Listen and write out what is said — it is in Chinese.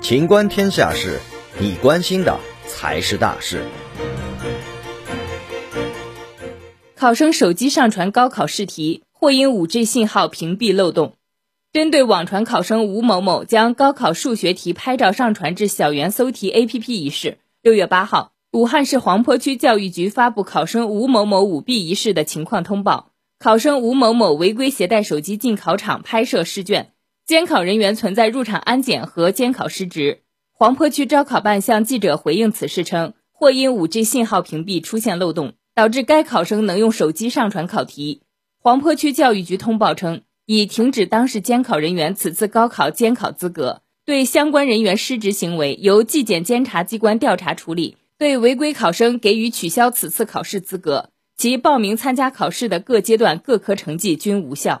情观天下事，你关心的才是大事。考生手机上传高考试题，或因 5G 信号屏蔽漏洞。针对网传考生吴某某将高考数学题拍照上传至小猿搜题 APP 一事，六月八号，武汉市黄陂区教育局发布考生吴某某舞弊一事的情况通报。考生吴某某违规携带手机进考场拍摄试卷。监考人员存在入场安检和监考失职。黄陂区招考办向记者回应此事称，或因 5G 信号屏蔽出现漏洞，导致该考生能用手机上传考题。黄陂区教育局通报称，已停止当事监考人员此次高考监考资格，对相关人员失职行为由纪检监察机关调查处理，对违规考生给予取消此次考试资格，其报名参加考试的各阶段各科成绩均无效。